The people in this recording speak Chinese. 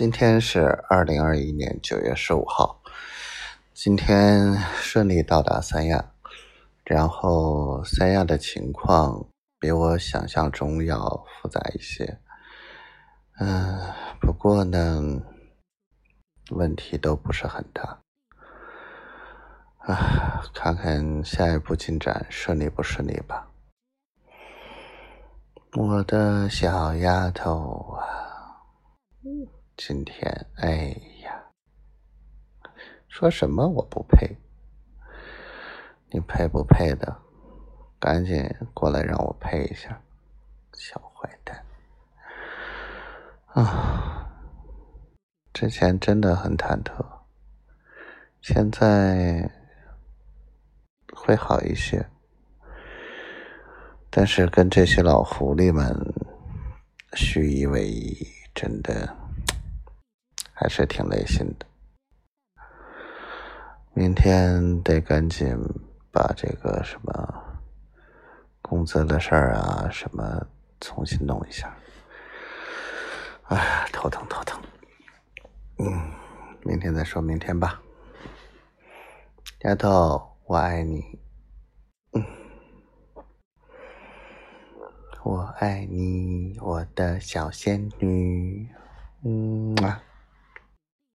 今天是二零二一年九月十五号，今天顺利到达三亚，然后三亚的情况比我想象中要复杂一些，嗯，不过呢，问题都不是很大，啊，看看下一步进展顺利不顺利吧，我的小丫头啊。今天，哎呀，说什么我不配，你配不配的？赶紧过来让我配一下，小坏蛋！啊，之前真的很忐忑，现在会好一些，但是跟这些老狐狸们虚以为，真的。还是挺累心的，明天得赶紧把这个什么工资的事儿啊，什么重新弄一下。哎，头疼头疼。嗯，明天再说，明天吧。丫头，我爱你。嗯，我爱你，我的小仙女。